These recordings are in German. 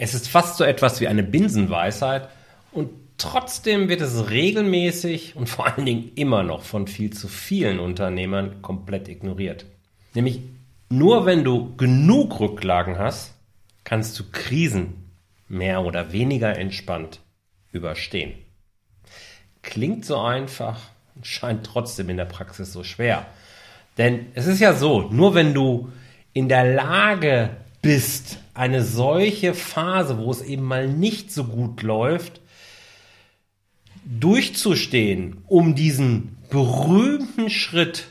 Es ist fast so etwas wie eine Binsenweisheit und trotzdem wird es regelmäßig und vor allen Dingen immer noch von viel zu vielen Unternehmern komplett ignoriert. Nämlich nur wenn du genug Rücklagen hast, kannst du Krisen mehr oder weniger entspannt überstehen. Klingt so einfach und scheint trotzdem in der Praxis so schwer. Denn es ist ja so, nur wenn du in der Lage bist, eine solche Phase, wo es eben mal nicht so gut läuft, durchzustehen, um diesen berühmten Schritt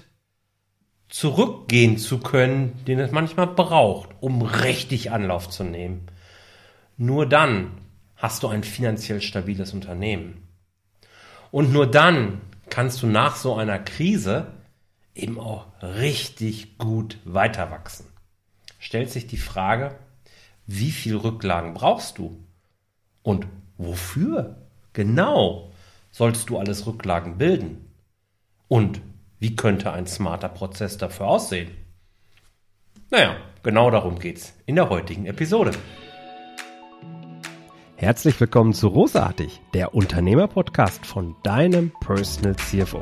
zurückgehen zu können, den es manchmal braucht, um richtig Anlauf zu nehmen. Nur dann hast du ein finanziell stabiles Unternehmen. Und nur dann kannst du nach so einer Krise eben auch richtig gut weiterwachsen. Stellt sich die Frage, wie viel Rücklagen brauchst du? Und wofür genau sollst du alles Rücklagen bilden? Und wie könnte ein smarter Prozess dafür aussehen? Naja, genau darum geht's in der heutigen Episode. Herzlich willkommen zu Rosartig, der Unternehmerpodcast von deinem Personal CFO.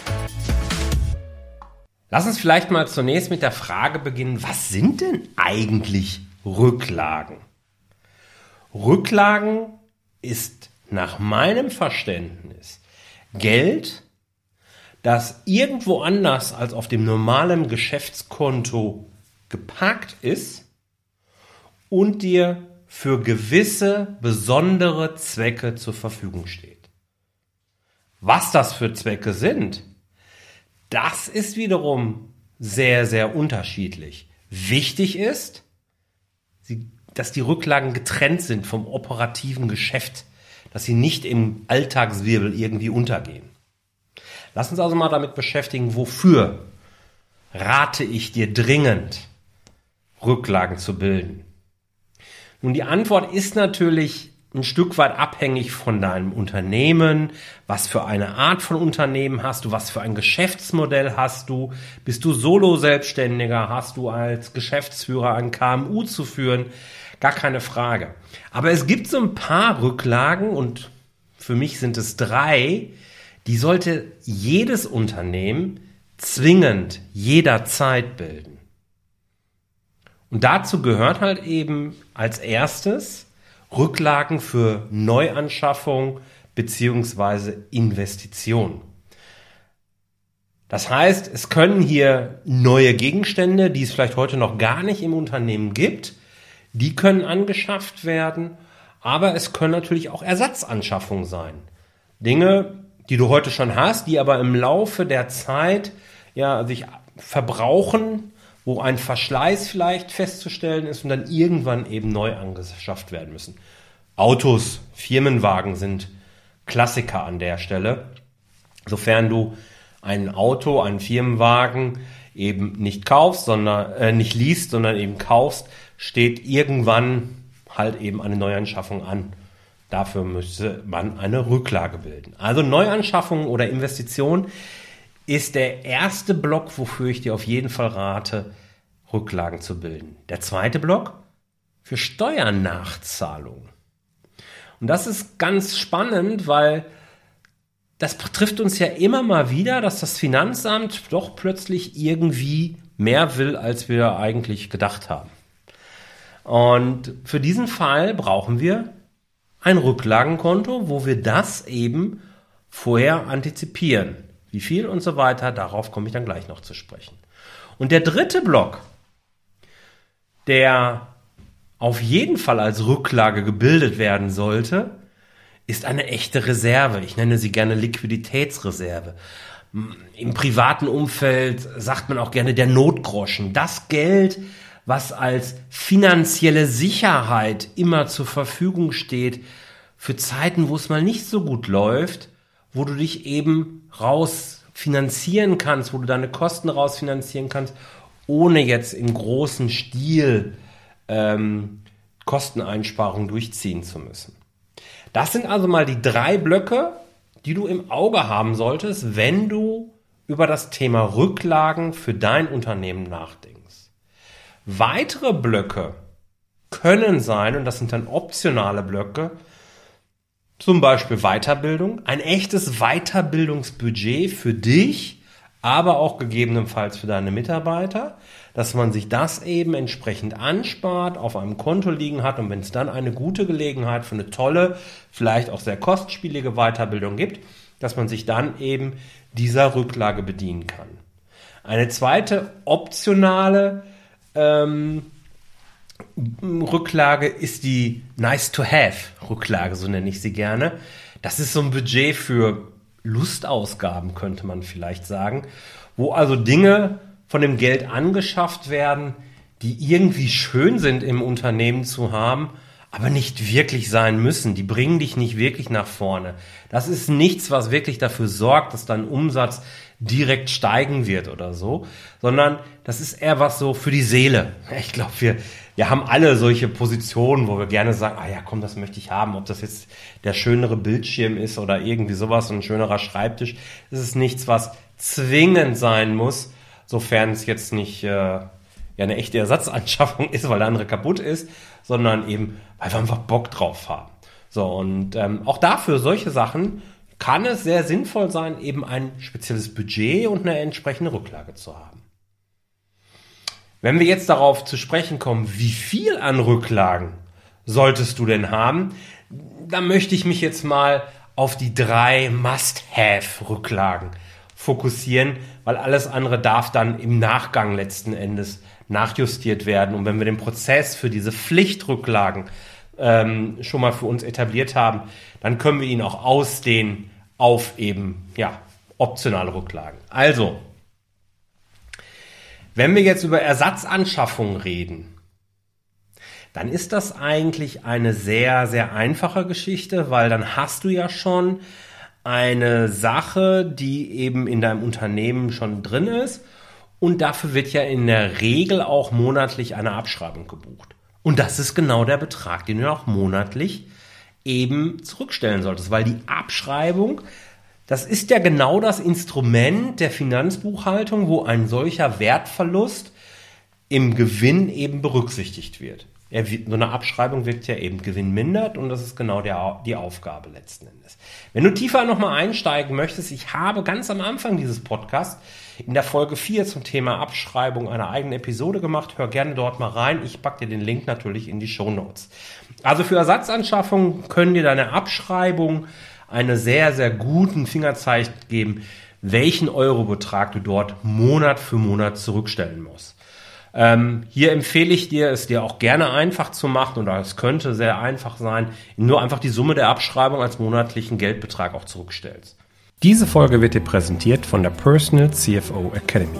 Lass uns vielleicht mal zunächst mit der Frage beginnen, was sind denn eigentlich Rücklagen? Rücklagen ist nach meinem Verständnis Geld, das irgendwo anders als auf dem normalen Geschäftskonto geparkt ist und dir für gewisse besondere Zwecke zur Verfügung steht. Was das für Zwecke sind, das ist wiederum sehr, sehr unterschiedlich. Wichtig ist, dass die Rücklagen getrennt sind vom operativen Geschäft, dass sie nicht im Alltagswirbel irgendwie untergehen. Lass uns also mal damit beschäftigen, wofür rate ich dir dringend, Rücklagen zu bilden. Nun, die Antwort ist natürlich ein Stück weit abhängig von deinem Unternehmen, was für eine Art von Unternehmen hast du, was für ein Geschäftsmodell hast du, bist du Solo-Selbstständiger, hast du als Geschäftsführer ein KMU zu führen, gar keine Frage. Aber es gibt so ein paar Rücklagen und für mich sind es drei, die sollte jedes Unternehmen zwingend jederzeit bilden. Und dazu gehört halt eben als erstes, Rücklagen für Neuanschaffung beziehungsweise Investition. Das heißt, es können hier neue Gegenstände, die es vielleicht heute noch gar nicht im Unternehmen gibt, die können angeschafft werden, aber es können natürlich auch Ersatzanschaffungen sein. Dinge, die du heute schon hast, die aber im Laufe der Zeit ja sich verbrauchen wo ein Verschleiß vielleicht festzustellen ist und dann irgendwann eben neu angeschafft werden müssen. Autos, Firmenwagen sind Klassiker an der Stelle. Sofern du ein Auto, einen Firmenwagen eben nicht kaufst, sondern äh, nicht liest, sondern eben kaufst, steht irgendwann halt eben eine Neuanschaffung an. Dafür müsste man eine Rücklage bilden. Also Neuanschaffung oder Investition ist der erste Block, wofür ich dir auf jeden Fall rate, Rücklagen zu bilden. Der zweite Block für Steuernachzahlungen. Und das ist ganz spannend, weil das trifft uns ja immer mal wieder, dass das Finanzamt doch plötzlich irgendwie mehr will, als wir eigentlich gedacht haben. Und für diesen Fall brauchen wir ein Rücklagenkonto, wo wir das eben vorher antizipieren. Wie viel und so weiter, darauf komme ich dann gleich noch zu sprechen. Und der dritte Block, der auf jeden Fall als Rücklage gebildet werden sollte, ist eine echte Reserve. Ich nenne sie gerne Liquiditätsreserve. Im privaten Umfeld sagt man auch gerne der Notgroschen. Das Geld, was als finanzielle Sicherheit immer zur Verfügung steht für Zeiten, wo es mal nicht so gut läuft wo du dich eben raus finanzieren kannst, wo du deine Kosten rausfinanzieren kannst, ohne jetzt im großen Stil ähm, Kosteneinsparungen durchziehen zu müssen. Das sind also mal die drei Blöcke, die du im Auge haben solltest, wenn du über das Thema Rücklagen für dein Unternehmen nachdenkst. Weitere Blöcke können sein, und das sind dann optionale Blöcke, zum Beispiel Weiterbildung, ein echtes Weiterbildungsbudget für dich, aber auch gegebenenfalls für deine Mitarbeiter, dass man sich das eben entsprechend anspart, auf einem Konto liegen hat und wenn es dann eine gute Gelegenheit für eine tolle, vielleicht auch sehr kostspielige Weiterbildung gibt, dass man sich dann eben dieser Rücklage bedienen kann. Eine zweite optionale ähm, Rücklage ist die Nice-to-Have-Rücklage, so nenne ich sie gerne. Das ist so ein Budget für Lustausgaben, könnte man vielleicht sagen, wo also Dinge von dem Geld angeschafft werden, die irgendwie schön sind im Unternehmen zu haben, aber nicht wirklich sein müssen. Die bringen dich nicht wirklich nach vorne. Das ist nichts, was wirklich dafür sorgt, dass dein Umsatz direkt steigen wird oder so, sondern das ist eher was so für die Seele. Ich glaube, wir, wir haben alle solche Positionen, wo wir gerne sagen, ah ja, komm, das möchte ich haben. Ob das jetzt der schönere Bildschirm ist oder irgendwie sowas, ein schönerer Schreibtisch. Das ist nichts, was zwingend sein muss, sofern es jetzt nicht äh, ja eine echte Ersatzanschaffung ist, weil der andere kaputt ist, sondern eben, weil wir einfach Bock drauf haben. So, und ähm, auch dafür solche Sachen kann es sehr sinnvoll sein, eben ein spezielles Budget und eine entsprechende Rücklage zu haben. Wenn wir jetzt darauf zu sprechen kommen, wie viel an Rücklagen solltest du denn haben, dann möchte ich mich jetzt mal auf die drei Must-Have-Rücklagen fokussieren, weil alles andere darf dann im Nachgang letzten Endes nachjustiert werden. Und wenn wir den Prozess für diese Pflichtrücklagen ähm, schon mal für uns etabliert haben, dann können wir ihn auch ausdehnen auf eben ja, optionale Rücklagen. Also, wenn wir jetzt über Ersatzanschaffungen reden, dann ist das eigentlich eine sehr, sehr einfache Geschichte, weil dann hast du ja schon eine Sache, die eben in deinem Unternehmen schon drin ist und dafür wird ja in der Regel auch monatlich eine Abschreibung gebucht. Und das ist genau der Betrag, den du auch monatlich eben zurückstellen solltest, weil die Abschreibung, das ist ja genau das Instrument der Finanzbuchhaltung, wo ein solcher Wertverlust im Gewinn eben berücksichtigt wird. so eine Abschreibung wirkt ja eben Gewinn mindert und das ist genau der, die Aufgabe letzten Endes. Wenn du tiefer nochmal einsteigen möchtest, ich habe ganz am Anfang dieses Podcasts in der Folge 4 zum Thema Abschreibung eine eigene Episode gemacht. Hör gerne dort mal rein. Ich packe dir den Link natürlich in die Show Notes. Also für Ersatzanschaffung können dir deine Abschreibung eine sehr, sehr guten Fingerzeig geben, welchen Eurobetrag du dort Monat für Monat zurückstellen musst. Ähm, hier empfehle ich dir, es dir auch gerne einfach zu machen oder es könnte sehr einfach sein, nur einfach die Summe der Abschreibung als monatlichen Geldbetrag auch zurückstellst. Diese Folge wird dir präsentiert von der Personal CFO Academy.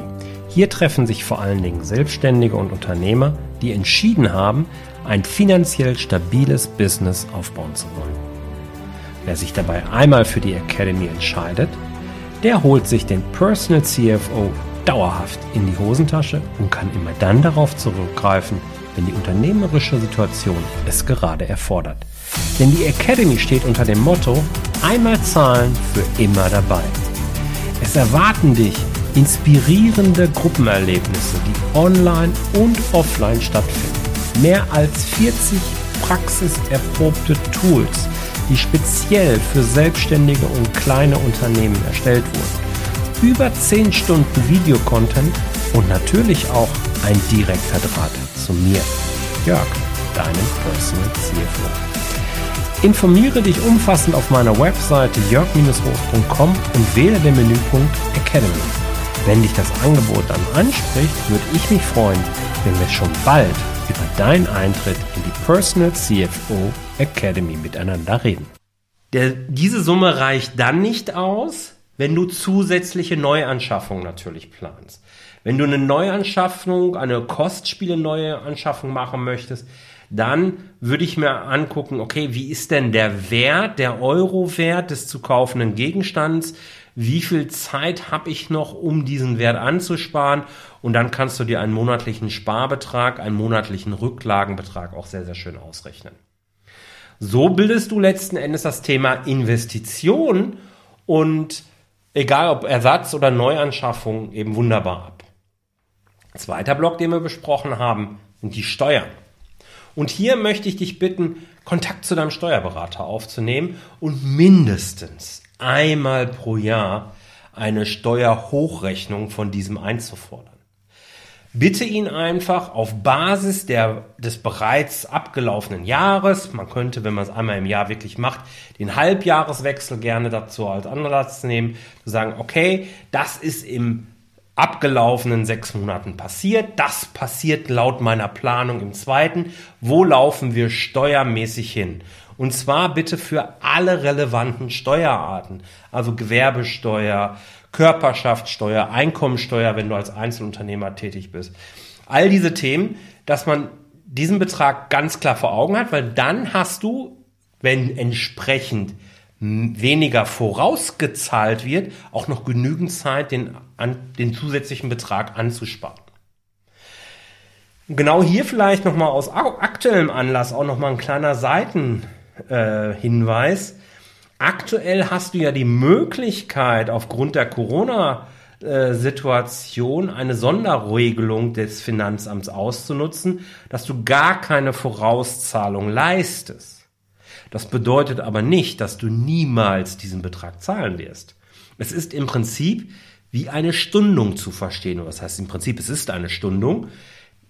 Hier treffen sich vor allen Dingen Selbstständige und Unternehmer, die entschieden haben, ein finanziell stabiles Business aufbauen zu wollen. Wer sich dabei einmal für die Academy entscheidet, der holt sich den Personal CFO dauerhaft in die Hosentasche und kann immer dann darauf zurückgreifen, wenn die unternehmerische Situation es gerade erfordert. Denn die Academy steht unter dem Motto einmal zahlen für immer dabei. Es erwarten dich inspirierende Gruppenerlebnisse, die online und offline stattfinden. Mehr als 40 praxiserprobte Tools, die speziell für Selbstständige und kleine Unternehmen erstellt wurden. Über 10 Stunden Videocontent und natürlich auch ein direkter Draht zu mir, Jörg, deinem Personal CFO. Informiere dich umfassend auf meiner Webseite jörg-roos.com und wähle den Menüpunkt Academy. Wenn dich das Angebot dann anspricht, würde ich mich freuen, wenn wir schon bald über deinen Eintritt in die Personal CFO Academy miteinander reden. Der, diese Summe reicht dann nicht aus, wenn du zusätzliche Neuanschaffungen natürlich planst. Wenn du eine Neuanschaffung, eine kostspiele Neuanschaffung machen möchtest, dann würde ich mir angucken, okay, wie ist denn der Wert, der Euro-Wert des zu kaufenden Gegenstands? Wie viel Zeit habe ich noch, um diesen Wert anzusparen? Und dann kannst du dir einen monatlichen Sparbetrag, einen monatlichen Rücklagenbetrag auch sehr, sehr schön ausrechnen. So bildest du letzten Endes das Thema Investition und egal ob Ersatz oder Neuanschaffung eben wunderbar ab. Zweiter Block, den wir besprochen haben, sind die Steuern. Und hier möchte ich dich bitten, Kontakt zu deinem Steuerberater aufzunehmen und mindestens einmal pro Jahr eine Steuerhochrechnung von diesem einzufordern. Bitte ihn einfach auf Basis der, des bereits abgelaufenen Jahres, man könnte, wenn man es einmal im Jahr wirklich macht, den Halbjahreswechsel gerne dazu als Anlass nehmen, zu sagen, okay, das ist im abgelaufenen sechs Monaten passiert. Das passiert laut meiner Planung im zweiten. Wo laufen wir steuermäßig hin? Und zwar bitte für alle relevanten Steuerarten, also Gewerbesteuer, Körperschaftssteuer, Einkommensteuer, wenn du als Einzelunternehmer tätig bist. All diese Themen, dass man diesen Betrag ganz klar vor Augen hat, weil dann hast du, wenn entsprechend weniger vorausgezahlt wird, auch noch genügend Zeit, den, an, den zusätzlichen Betrag anzusparen. Genau hier vielleicht nochmal aus aktuellem Anlass auch nochmal ein kleiner Seitenhinweis. Äh, Aktuell hast du ja die Möglichkeit, aufgrund der Corona-Situation eine Sonderregelung des Finanzamts auszunutzen, dass du gar keine Vorauszahlung leistest. Das bedeutet aber nicht, dass du niemals diesen Betrag zahlen wirst. Es ist im Prinzip wie eine Stundung zu verstehen. Was heißt im Prinzip, es ist eine Stundung.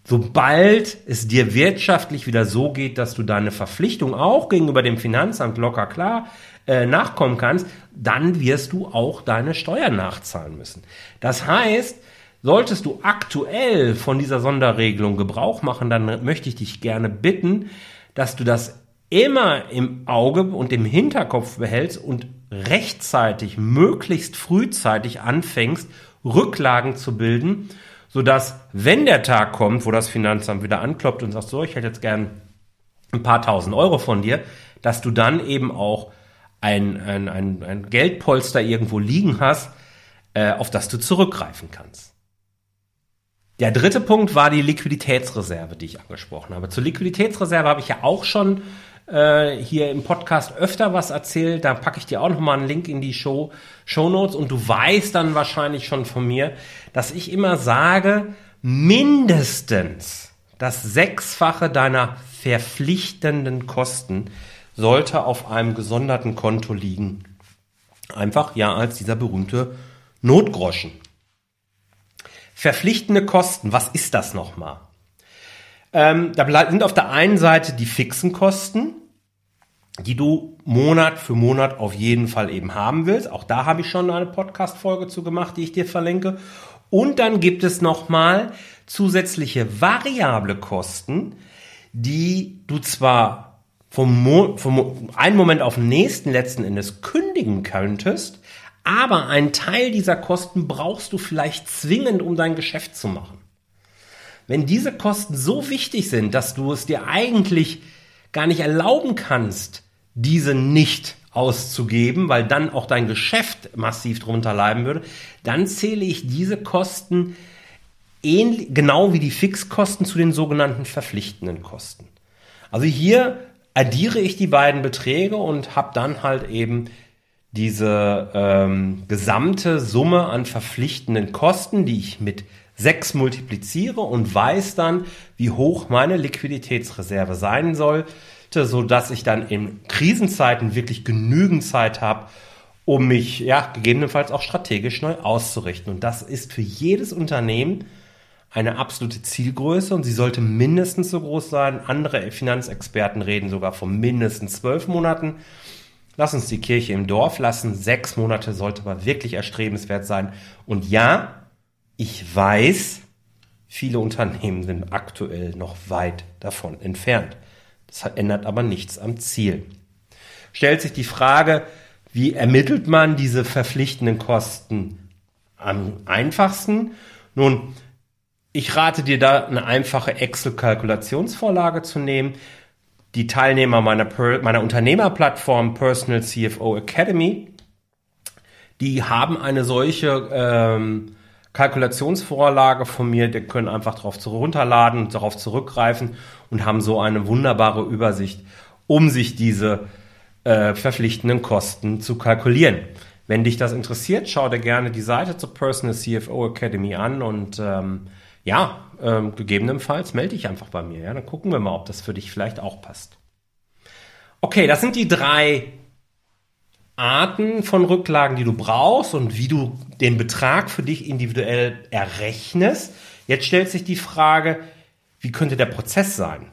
Sobald es dir wirtschaftlich wieder so geht, dass du deine Verpflichtung auch gegenüber dem Finanzamt locker klar äh, nachkommen kannst, dann wirst du auch deine Steuern nachzahlen müssen. Das heißt, solltest du aktuell von dieser Sonderregelung Gebrauch machen, dann möchte ich dich gerne bitten, dass du das immer im Auge und im Hinterkopf behältst und rechtzeitig, möglichst frühzeitig anfängst, Rücklagen zu bilden, sodass, wenn der Tag kommt, wo das Finanzamt wieder anklopft und sagt, so, ich hätte jetzt gern ein paar tausend Euro von dir, dass du dann eben auch ein, ein, ein, ein Geldpolster irgendwo liegen hast, äh, auf das du zurückgreifen kannst. Der dritte Punkt war die Liquiditätsreserve, die ich angesprochen habe. Zur Liquiditätsreserve habe ich ja auch schon äh, hier im Podcast öfter was erzählt. Da packe ich dir auch nochmal einen Link in die Show, Show Notes und du weißt dann wahrscheinlich schon von mir, dass ich immer sage, mindestens das Sechsfache deiner verpflichtenden Kosten sollte auf einem gesonderten Konto liegen. Einfach ja als dieser berühmte Notgroschen. Verpflichtende Kosten, was ist das nochmal? Ähm, da sind auf der einen Seite die fixen Kosten, die du Monat für Monat auf jeden Fall eben haben willst. Auch da habe ich schon eine Podcast-Folge zu gemacht, die ich dir verlinke. Und dann gibt es nochmal zusätzliche variable Kosten, die du zwar vom, Mo vom einen Moment auf den nächsten letzten Endes kündigen könntest, aber einen Teil dieser Kosten brauchst du vielleicht zwingend, um dein Geschäft zu machen. Wenn diese Kosten so wichtig sind, dass du es dir eigentlich gar nicht erlauben kannst, diese nicht auszugeben, weil dann auch dein Geschäft massiv drunter leiden würde, dann zähle ich diese Kosten ähnlich, genau wie die Fixkosten zu den sogenannten verpflichtenden Kosten. Also hier addiere ich die beiden Beträge und habe dann halt eben diese ähm, gesamte Summe an verpflichtenden Kosten, die ich mit 6 multipliziere und weiß dann, wie hoch meine Liquiditätsreserve sein soll, so dass ich dann in Krisenzeiten wirklich genügend Zeit habe, um mich ja gegebenenfalls auch strategisch neu auszurichten. Und das ist für jedes Unternehmen eine absolute Zielgröße und sie sollte mindestens so groß sein. Andere Finanzexperten reden sogar von mindestens zwölf Monaten. Lass uns die Kirche im Dorf lassen. Sechs Monate sollte aber wirklich erstrebenswert sein. Und ja, ich weiß, viele Unternehmen sind aktuell noch weit davon entfernt. Das ändert aber nichts am Ziel. Stellt sich die Frage, wie ermittelt man diese verpflichtenden Kosten am einfachsten? Nun, Ich rate dir da eine einfache Excel-Kalkulationsvorlage zu nehmen. Die Teilnehmer meiner, meiner Unternehmerplattform Personal CFO Academy, die haben eine solche ähm, Kalkulationsvorlage von mir, die können einfach darauf runterladen und darauf zurückgreifen und haben so eine wunderbare Übersicht, um sich diese äh, verpflichtenden Kosten zu kalkulieren. Wenn dich das interessiert, schau dir gerne die Seite zur Personal CFO Academy an und ähm, ja, ähm, gegebenenfalls melde dich einfach bei mir. Ja? Dann gucken wir mal, ob das für dich vielleicht auch passt. Okay, das sind die drei Arten von Rücklagen, die du brauchst und wie du den Betrag für dich individuell errechnest. Jetzt stellt sich die Frage, wie könnte der Prozess sein?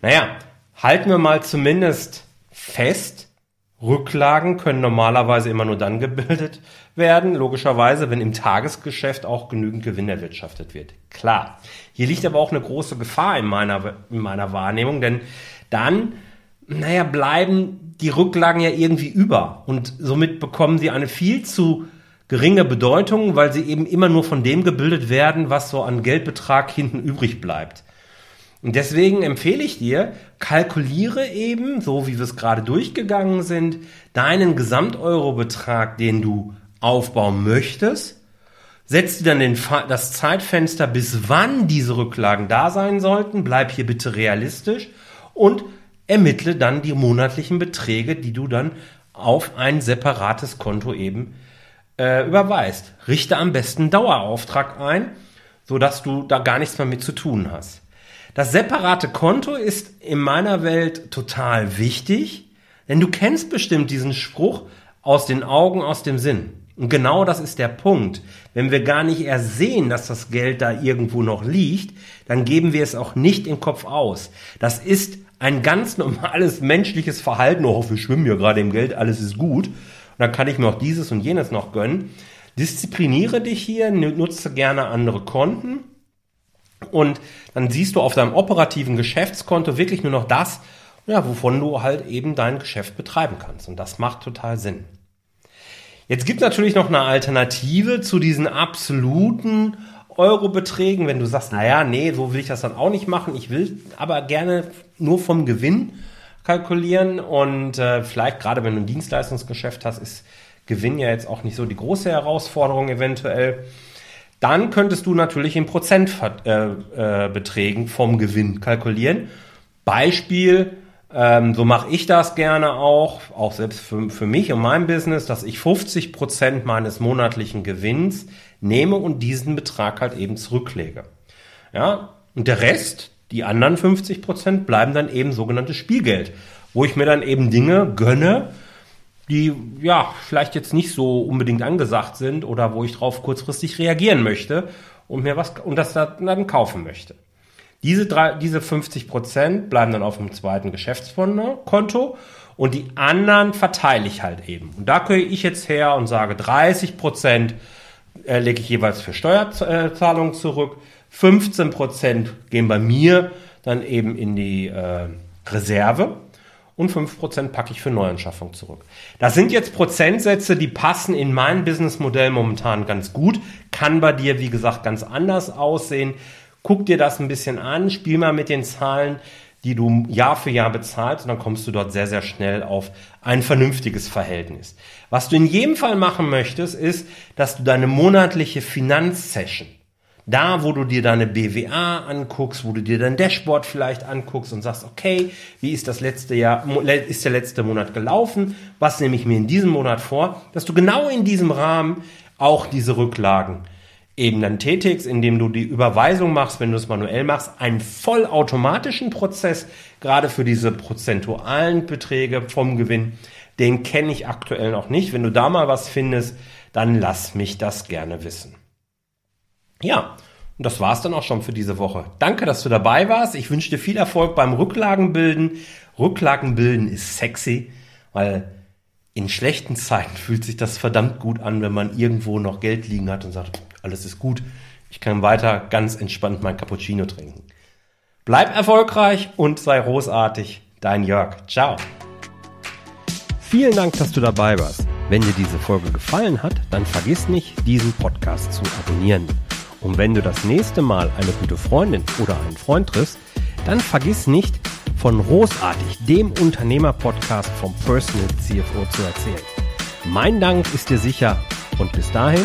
Naja, halten wir mal zumindest fest, Rücklagen können normalerweise immer nur dann gebildet werden, logischerweise, wenn im Tagesgeschäft auch genügend Gewinn erwirtschaftet wird. Klar. Hier liegt aber auch eine große Gefahr in meiner, in meiner Wahrnehmung, denn dann, naja, bleiben die Rücklagen ja irgendwie über und somit bekommen sie eine viel zu geringe Bedeutung, weil sie eben immer nur von dem gebildet werden, was so an Geldbetrag hinten übrig bleibt. Und deswegen empfehle ich dir, kalkuliere eben, so wie wir es gerade durchgegangen sind, deinen Gesamteurobetrag, den du aufbauen möchtest. Setz dir dann den, das Zeitfenster, bis wann diese Rücklagen da sein sollten. Bleib hier bitte realistisch und ermittle dann die monatlichen Beträge, die du dann auf ein separates Konto eben äh, überweist. Richte am besten Dauerauftrag ein, sodass du da gar nichts mehr mit zu tun hast. Das separate Konto ist in meiner Welt total wichtig, denn du kennst bestimmt diesen Spruch aus den Augen, aus dem Sinn. Und genau das ist der Punkt. Wenn wir gar nicht erst sehen, dass das Geld da irgendwo noch liegt, dann geben wir es auch nicht im Kopf aus. Das ist ein ganz normales menschliches Verhalten. Oh, wir schwimmen ja gerade im Geld, alles ist gut. Und dann kann ich mir auch dieses und jenes noch gönnen. Diszipliniere dich hier, nutze gerne andere Konten und dann siehst du auf deinem operativen Geschäftskonto wirklich nur noch das, ja, wovon du halt eben dein Geschäft betreiben kannst. Und das macht total Sinn. Jetzt gibt es natürlich noch eine Alternative zu diesen absoluten Eurobeträgen, wenn du sagst, naja, nee, so will ich das dann auch nicht machen. Ich will aber gerne nur vom Gewinn kalkulieren und äh, vielleicht gerade wenn du ein Dienstleistungsgeschäft hast, ist Gewinn ja jetzt auch nicht so die große Herausforderung eventuell. Dann könntest du natürlich in Prozentbeträgen äh, äh, vom Gewinn kalkulieren. Beispiel, ähm, so mache ich das gerne auch, auch selbst für, für mich und mein Business, dass ich 50 Prozent meines monatlichen Gewinns nehme und diesen Betrag halt eben zurücklege. Ja, und der Rest, die anderen 50 Prozent, bleiben dann eben sogenanntes Spielgeld, wo ich mir dann eben Dinge gönne, die ja vielleicht jetzt nicht so unbedingt angesagt sind oder wo ich drauf kurzfristig reagieren möchte und mir was und das dann kaufen möchte. Diese, drei, diese 50 Prozent bleiben dann auf dem zweiten Geschäftskonto und die anderen verteile ich halt eben. Und da gehe ich jetzt her und sage 30 Prozent äh, lege ich jeweils für Steuerzahlungen zurück, 15 Prozent gehen bei mir dann eben in die äh, Reserve und 5% packe ich für Neuanschaffung zurück. Das sind jetzt Prozentsätze, die passen in mein Businessmodell momentan ganz gut, kann bei dir, wie gesagt, ganz anders aussehen. Guck dir das ein bisschen an, spiel mal mit den Zahlen, die du Jahr für Jahr bezahlst und dann kommst du dort sehr, sehr schnell auf ein vernünftiges Verhältnis. Was du in jedem Fall machen möchtest, ist, dass du deine monatliche Finanzsession da, wo du dir deine BWA anguckst, wo du dir dein Dashboard vielleicht anguckst und sagst, okay, wie ist das letzte Jahr, ist der letzte Monat gelaufen? Was nehme ich mir in diesem Monat vor? Dass du genau in diesem Rahmen auch diese Rücklagen eben dann tätigst, indem du die Überweisung machst, wenn du es manuell machst, einen vollautomatischen Prozess, gerade für diese prozentualen Beträge vom Gewinn, den kenne ich aktuell noch nicht. Wenn du da mal was findest, dann lass mich das gerne wissen. Ja, und das war's dann auch schon für diese Woche. Danke, dass du dabei warst. Ich wünsche dir viel Erfolg beim Rücklagenbilden. Rücklagenbilden ist sexy, weil in schlechten Zeiten fühlt sich das verdammt gut an, wenn man irgendwo noch Geld liegen hat und sagt, alles ist gut. Ich kann weiter ganz entspannt mein Cappuccino trinken. Bleib erfolgreich und sei großartig. Dein Jörg. Ciao. Vielen Dank, dass du dabei warst. Wenn dir diese Folge gefallen hat, dann vergiss nicht, diesen Podcast zu abonnieren. Und wenn du das nächste Mal eine gute Freundin oder einen Freund triffst, dann vergiss nicht, von Großartig, dem Unternehmer-Podcast vom Personal CFO zu erzählen. Mein Dank ist dir sicher und bis dahin